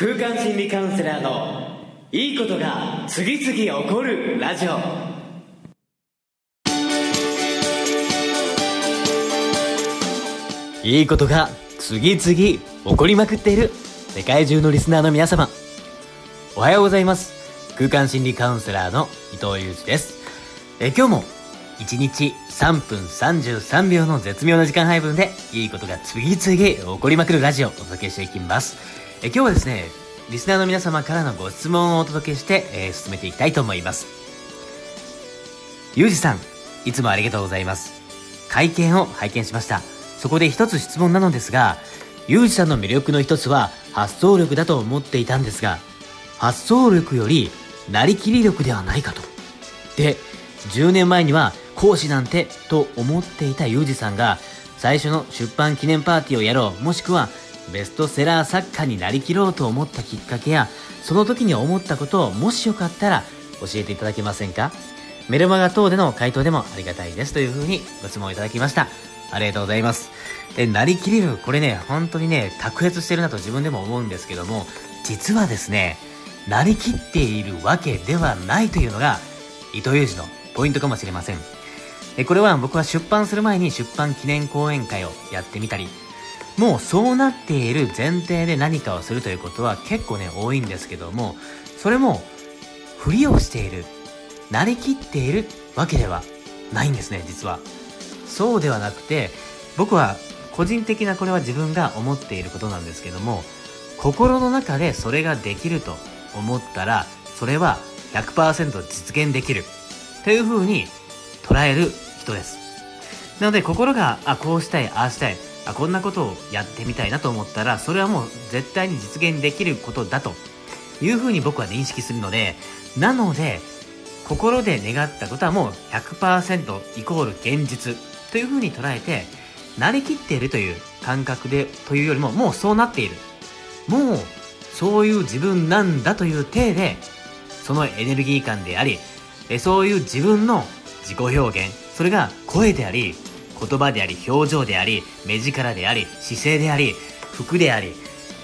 空間心理カウンセラーのいいことが次々起こるラジオ。いいことが次々起こりまくっている世界中のリスナーの皆様。おはようございます。空間心理カウンセラーの伊藤裕二です。え今日も1日3分33秒の絶妙な時間配分でいいことが次々起こりまくるラジオをお届けしていきます。え今日はですねリスナーの皆様からのご質問をお届けして、えー、進めていきたいと思います。ゆうじさんいつもありがとうございます。会見を拝見しました。そこで一つ質問なのですがゆうじさんの魅力の一つは発想力だと思っていたんですが発想力よりなりきり力ではないかと。で10年前には講師なんてと思っていたユージさんが最初の出版記念パーティーをやろうもしくはベストセラー作家になりきろうと思ったきっかけやその時に思ったことをもしよかったら教えていただけませんか？メルマガ等での回答でもありがたいですというふうにご質問いただきました。ありがとうございます。でなりきれるこれね本当にね卓越してるなと自分でも思うんですけども実はですねなりきっているわけではないというのが伊藤裕二のポイントかもしれません。これは僕は出版する前に出版記念講演会をやってみたり、もうそうなっている前提で何かをするということは結構ね、多いんですけども、それも、ふりをしている、なりきっているわけではないんですね、実は。そうではなくて、僕は個人的なこれは自分が思っていることなんですけども、心の中でそれができると思ったら、それは100%実現できる。というふうに捉える人です。なので心が、あ、こうしたい、ああしたい、あ、こんなことをやってみたいなと思ったら、それはもう絶対に実現できることだというふうに僕は認識するので、なので、心で願ったことはもう100%イコール現実というふうに捉えて、なりきっているという感覚で、というよりももうそうなっている。もうそういう自分なんだという体で、そのエネルギー感であり、そういう自分の自己表現それが声であり言葉であり表情であり目力であり姿勢であり服であり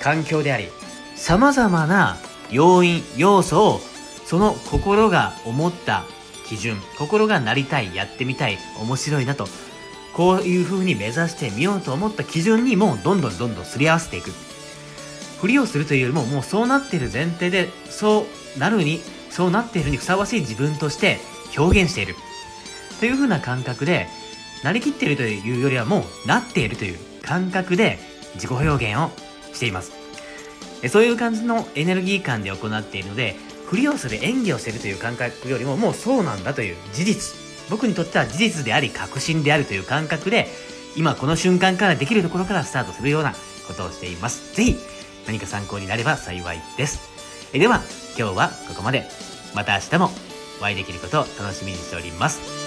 環境であり様々な要因要素をその心が思った基準心がなりたいやってみたい面白いなとこういう風に目指してみようと思った基準にもうどんどんどんどんすり合わせていく。ふりをするというよりももうそうなっている前提でそうなるにそうなっているにふさわしい自分として表現している。という風な感覚で、なりきっているというよりはもうなっているという感覚で自己表現をしています。そういう感じのエネルギー感で行っているので、ふりをする演技をしているという感覚よりももうそうなんだという事実。僕にとっては事実であり確信であるという感覚で、今この瞬間からできるところからスタートするようなことをしています。ぜひ何か参考になれば幸いです。えでは今日はここまで。また明日もお会いできることを楽しみにしております。